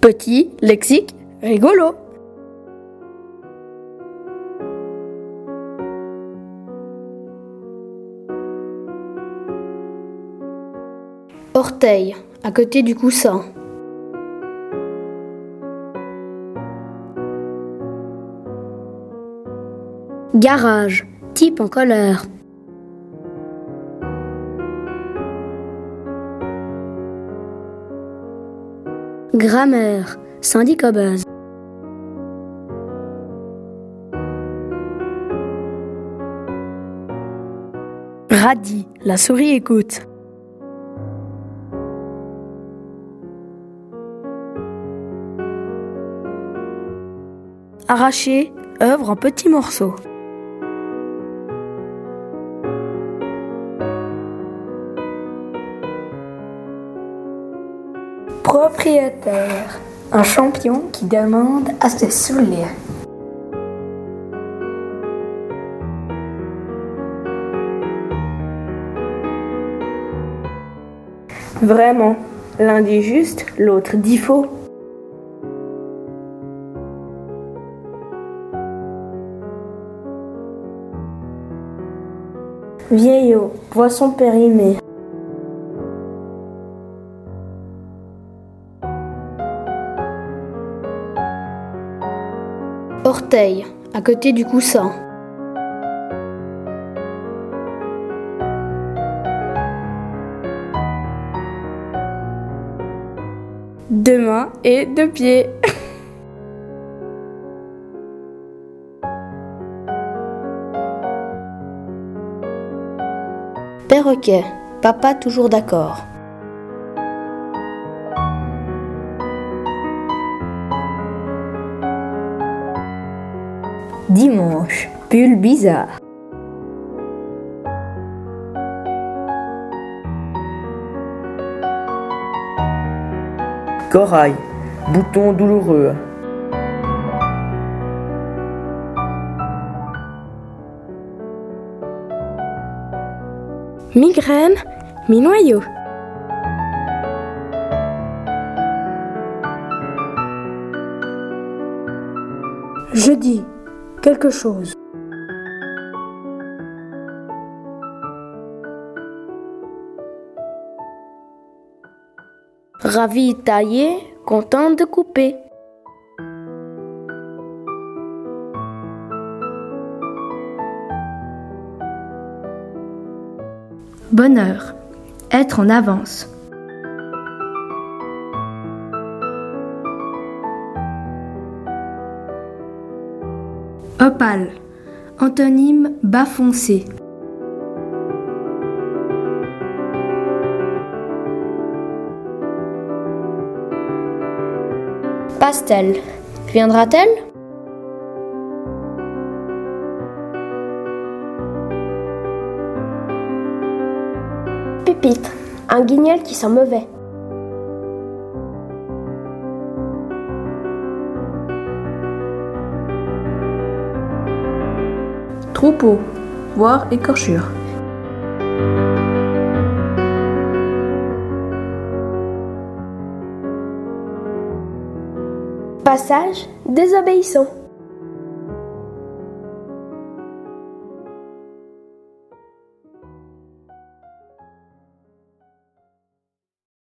Petit, lexique, rigolo. Orteil, à côté du coussin. Garage, type en colère. Grammaire, syndicat base. Radis, la souris écoute. Arraché, œuvre en petits morceaux. Propriétaire, un champion qui demande à se saouler. Vraiment, l'un dit juste, l'autre dit faux. Vieillot, poisson périmé. Orteil, à côté du coussin. Deux mains et deux pieds. Perroquet, papa toujours d'accord. Dimanche, pull bizarre. Corail, bouton douloureux. Migraine, mi-noyau. Je dis quelque chose. Ravi taillé, content de couper. Bonheur, être en avance. Opale, antonyme bas foncé. Pastel, viendra-t-elle? Pupitre, un guignol qui sent mauvais. Troupeau, voire écorchure. Passage désobéissant.